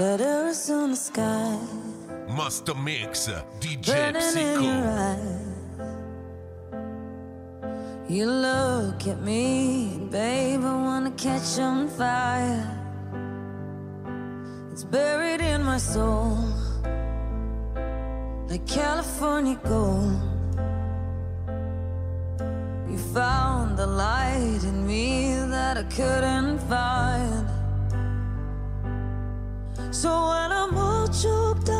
Letters on the sky. Master Mix, DJ Psycho. You look at me, babe, I wanna catch on fire. It's buried in my soul, like California gold. You found the light in me that I couldn't find. So when I'm all choked up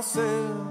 nasceu.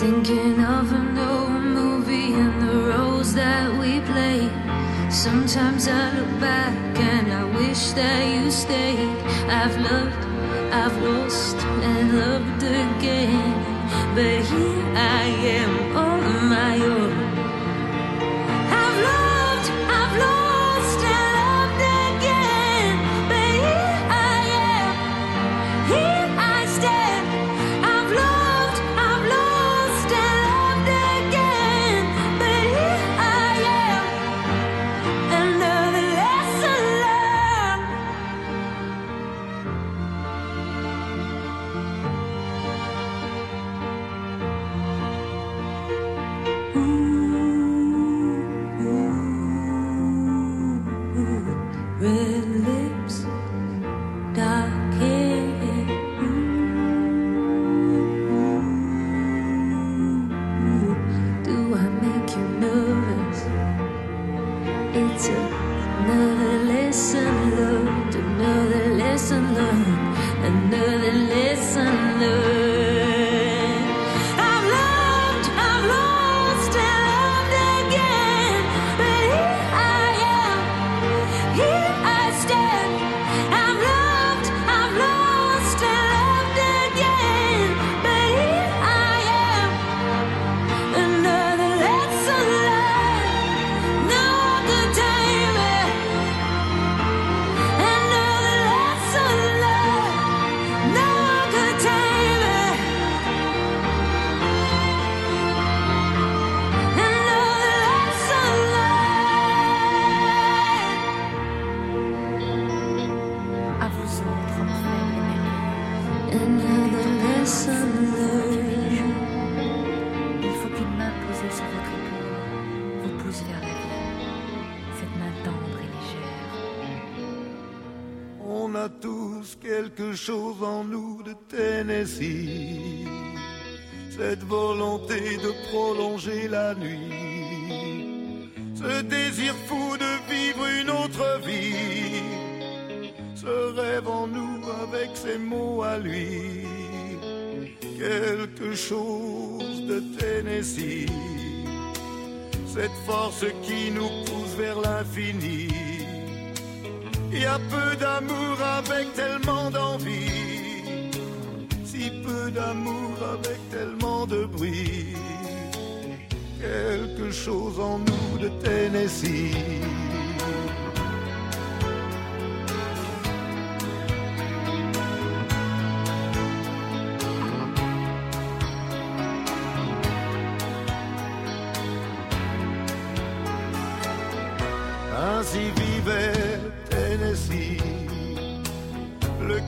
Thinking of an old movie and the roles that we play. Sometimes I look back and I wish that you stayed. I've loved, I've lost, and loved again. But here I am on my own. Il y a peu d'amour avec tellement d'envie. Si peu d'amour avec tellement de bruit. Quelque chose en nous de Tennessee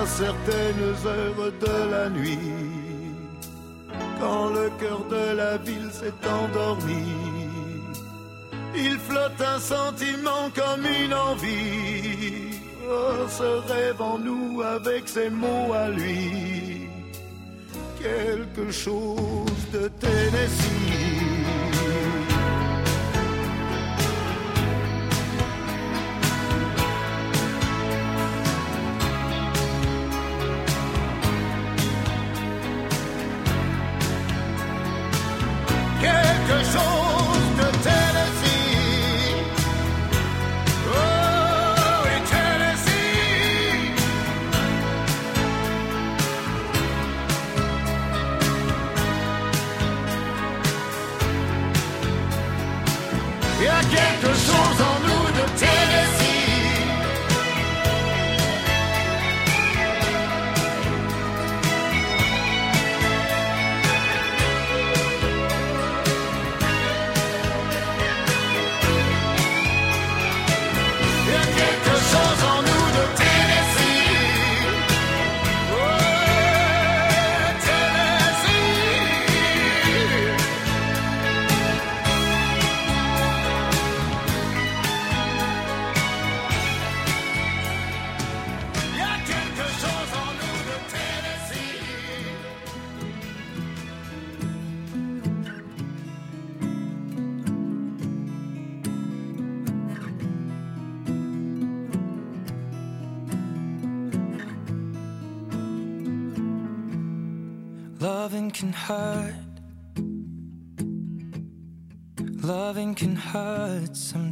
À certaines heures de la nuit, quand le cœur de la ville s'est endormi, il flotte un sentiment comme une envie. Oh, ce rêve en nous avec ses mots à lui, quelque chose de Tennessee. Hurt sometimes.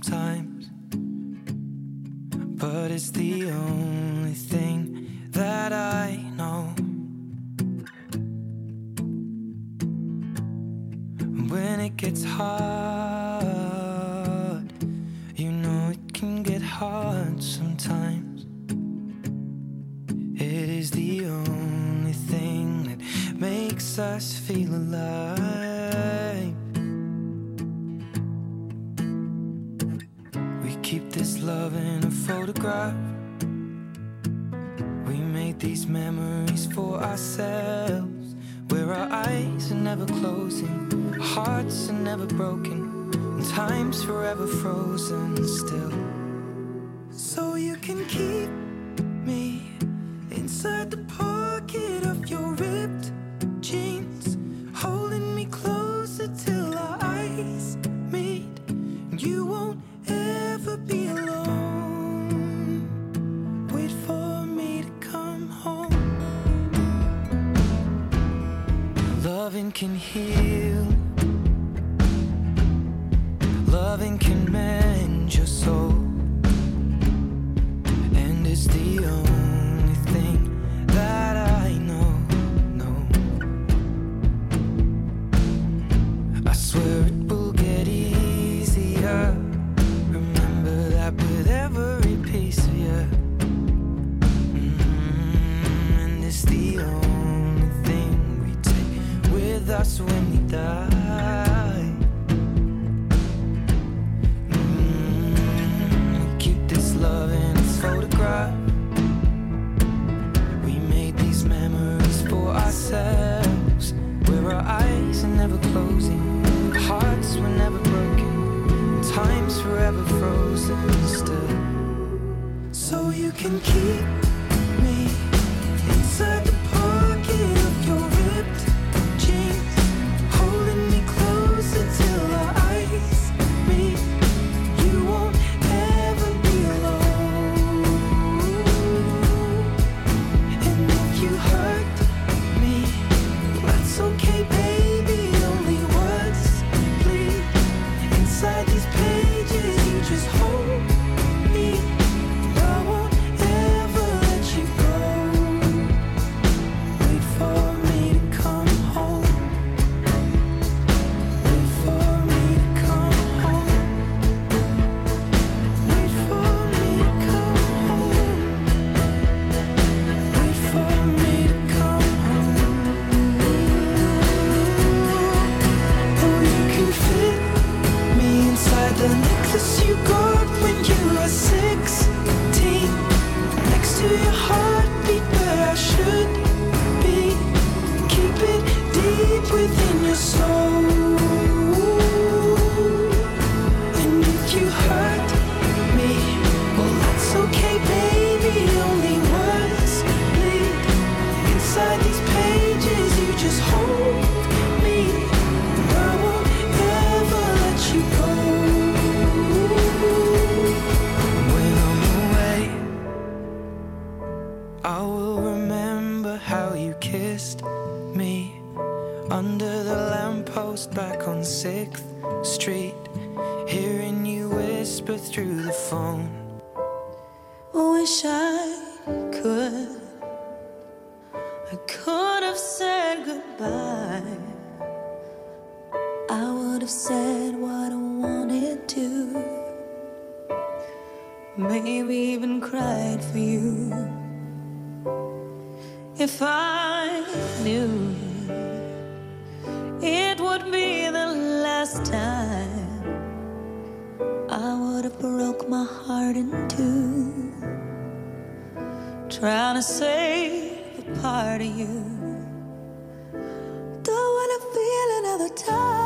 Don't wanna feel another touch.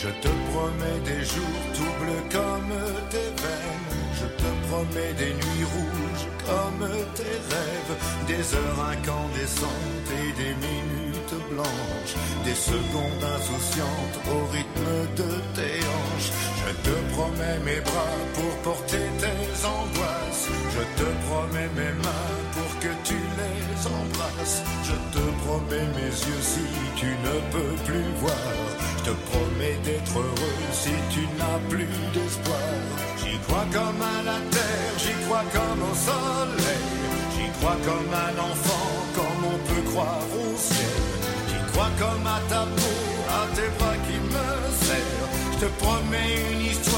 Je te promets des jours tout bleus comme tes veines. Je te promets des nuits rouges comme tes rêves. Des heures incandescentes et des minutes blanches. Des secondes insouciantes au rythme de tes hanches. Je te promets mes bras pour porter tes angoisses. Je te promets mes mains que tu les embrasses. Je te promets mes yeux si tu ne peux plus voir. Je te promets d'être heureux si tu n'as plus d'espoir. J'y crois comme à la terre, j'y crois comme au soleil. J'y crois comme un enfant, comme on peut croire au ciel. J'y crois comme à ta peau, à tes bras qui me serrent. Je te promets une histoire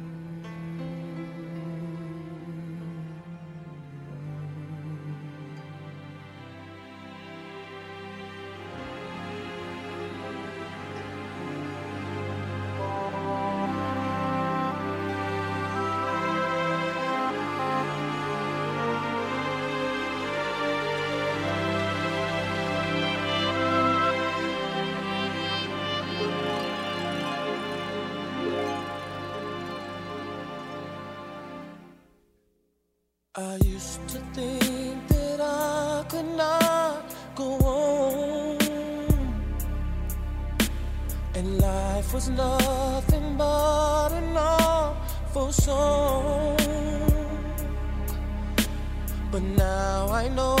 was nothing but an awful song. But now I know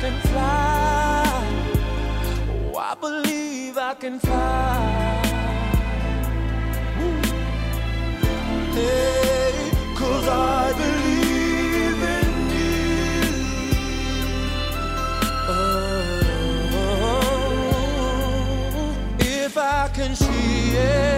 can fly. Oh, I believe I can fly. Ooh. Hey, cause I believe in you. Oh, if I can see it.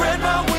spread my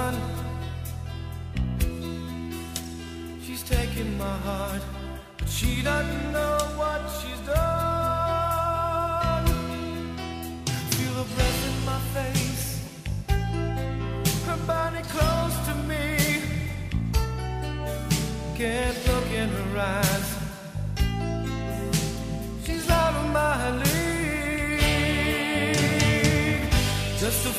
sun. She's taken my heart, but she doesn't know what she's done. Feel her breath in my face, her body close to me. Can't look in her eyes. She's out my league. Just a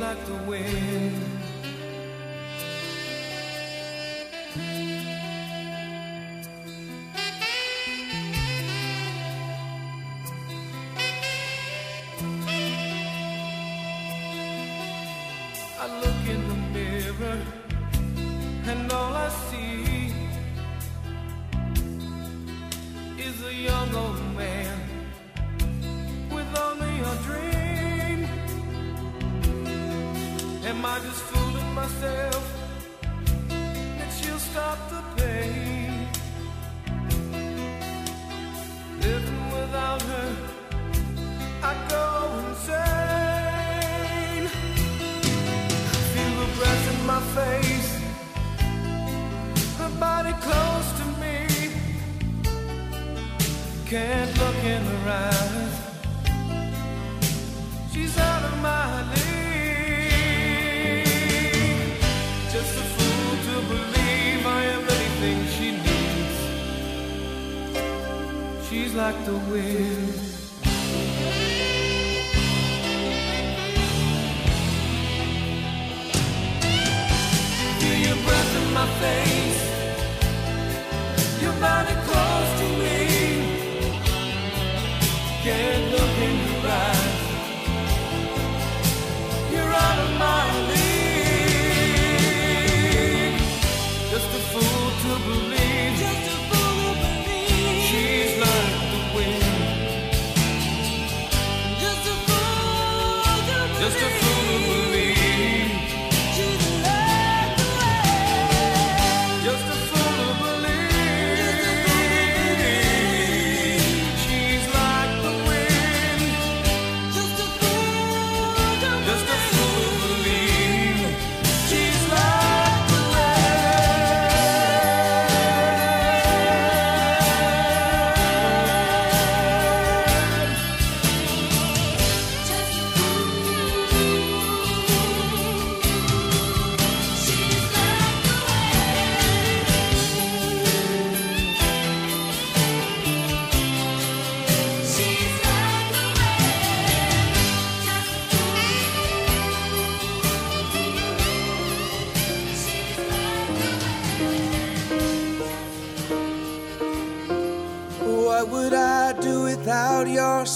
like the wind.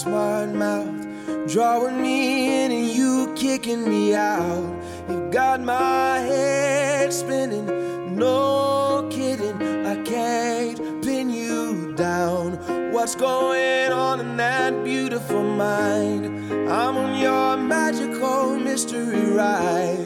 Smart mouth, drawing me in and you kicking me out. You've got my head spinning, no kidding, I can't pin you down. What's going on in that beautiful mind? I'm on your magical mystery ride.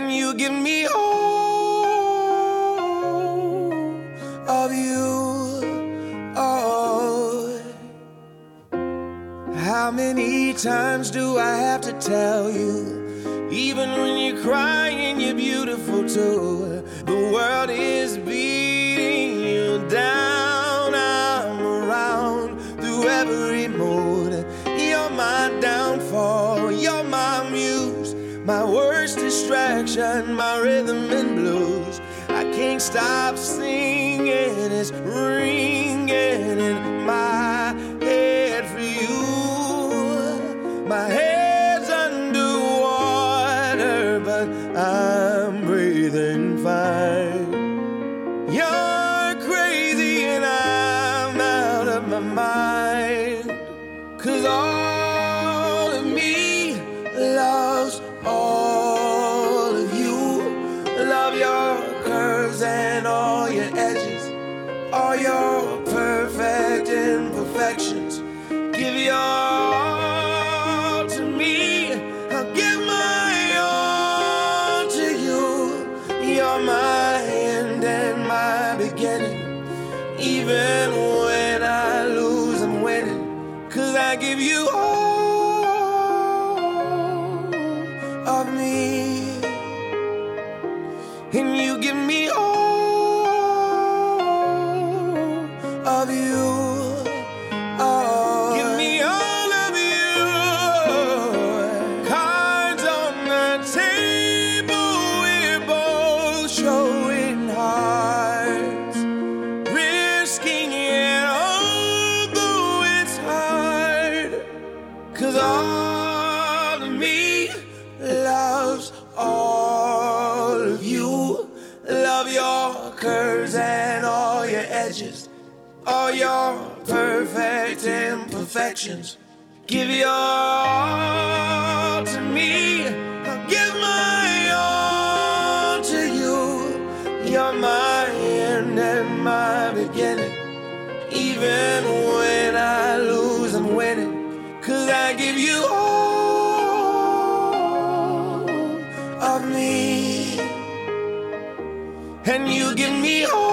Can you give me all of you. Oh, how many times do I have to tell you? Even when you're crying, you're beautiful too. The world is beautiful. distraction, my rhythm and blues. I can't stop singing, it's ringing in my head for you. My head's under water, but I'm breathing fine. you And you give me all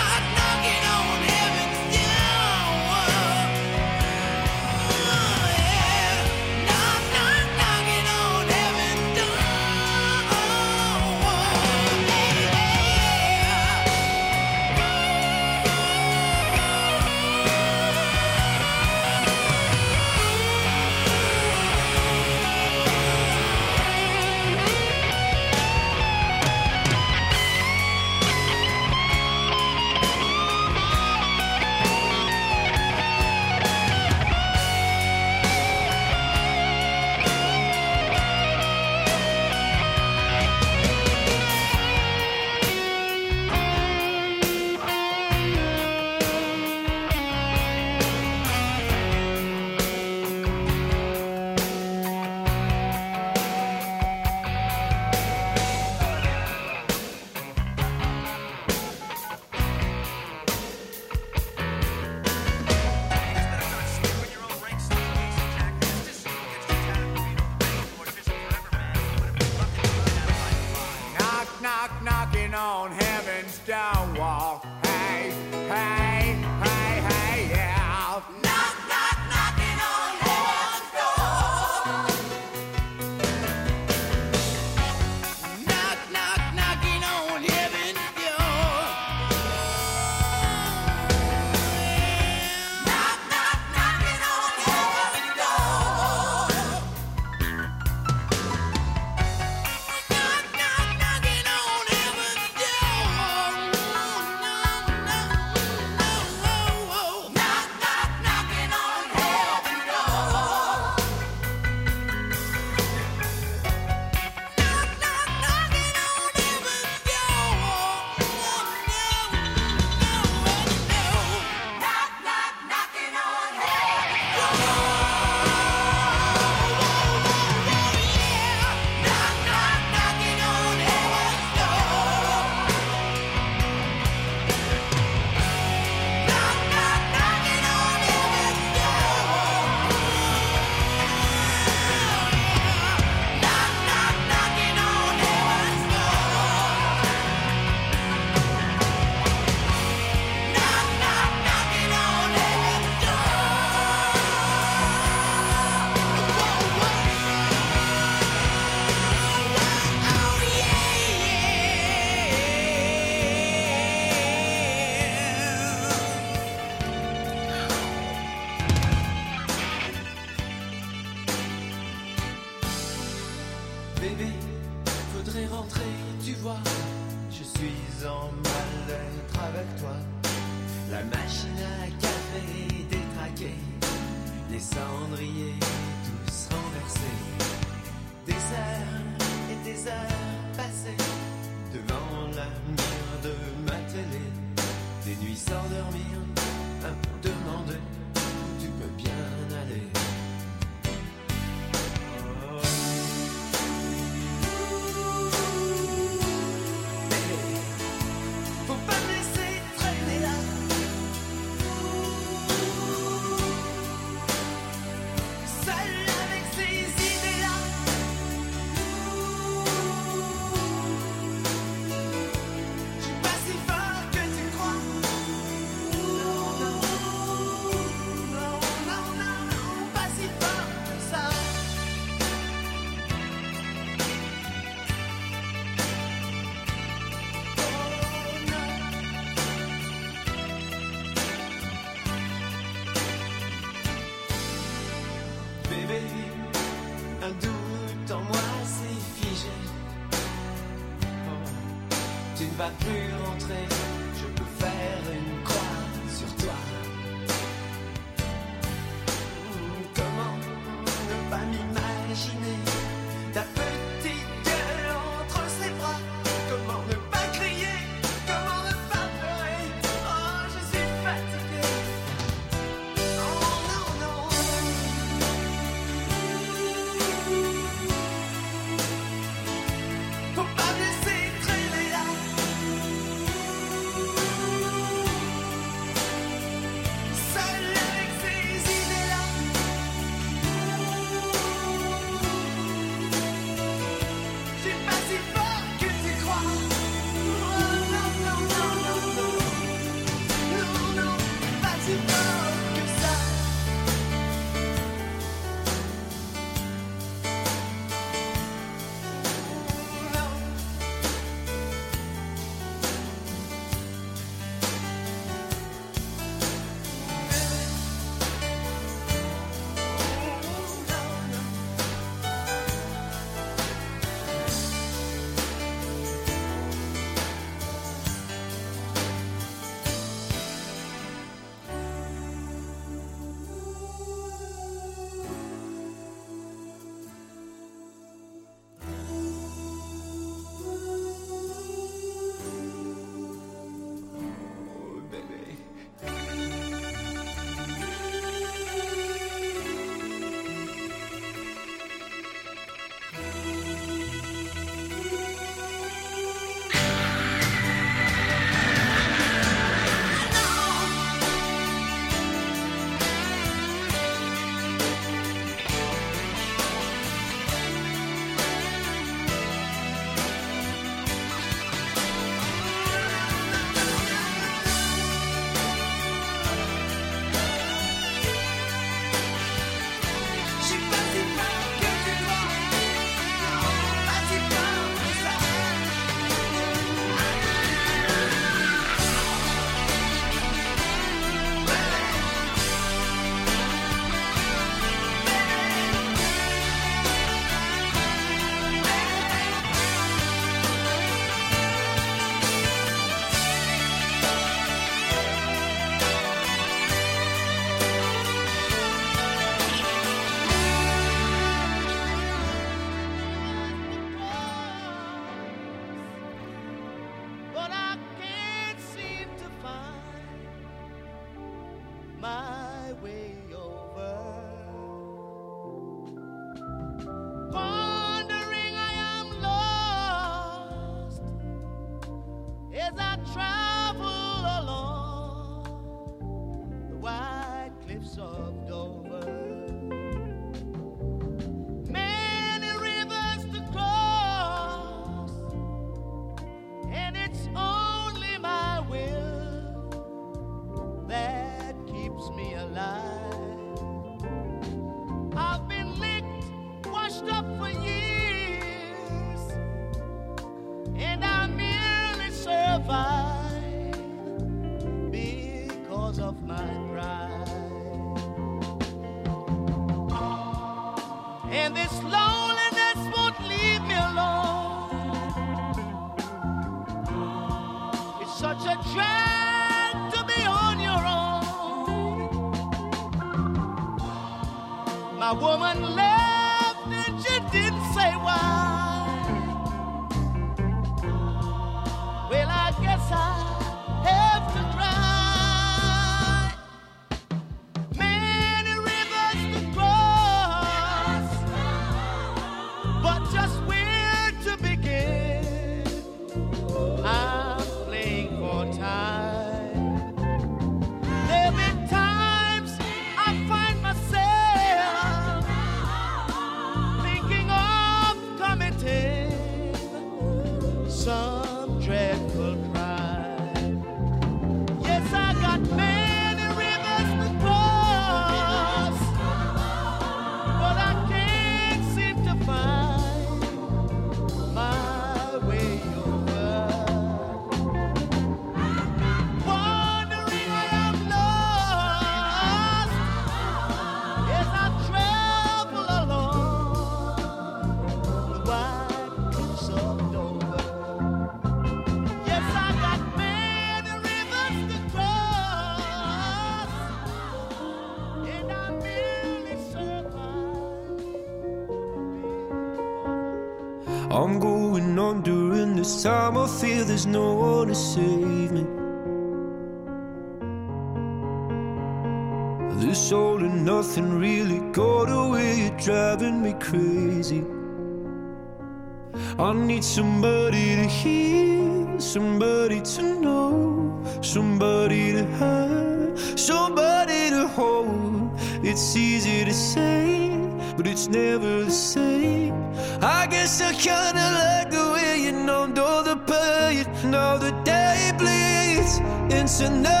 need somebody to hear, somebody to know, somebody to have, somebody to hold. It's easy to say, but it's never the same. I guess I kinda like the way you numbed all the pain. Now the day bleeds into nightfall,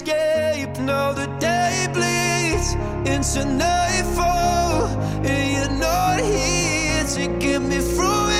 escape. Now the day bleeds into nightfall, and you're not here to get me through it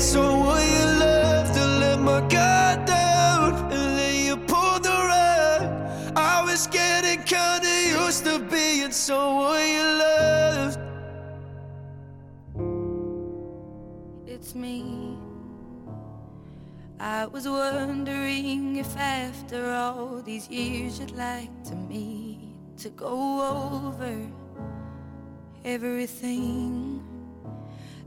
someone you. To let my guard down, and then you pulled the rug. I was getting kinda used to being someone you loved. It's me, I was wondering if after all these years you'd like to meet to go over everything.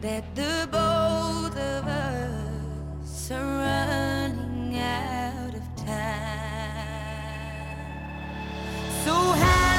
that the both of us are running out of time. So how?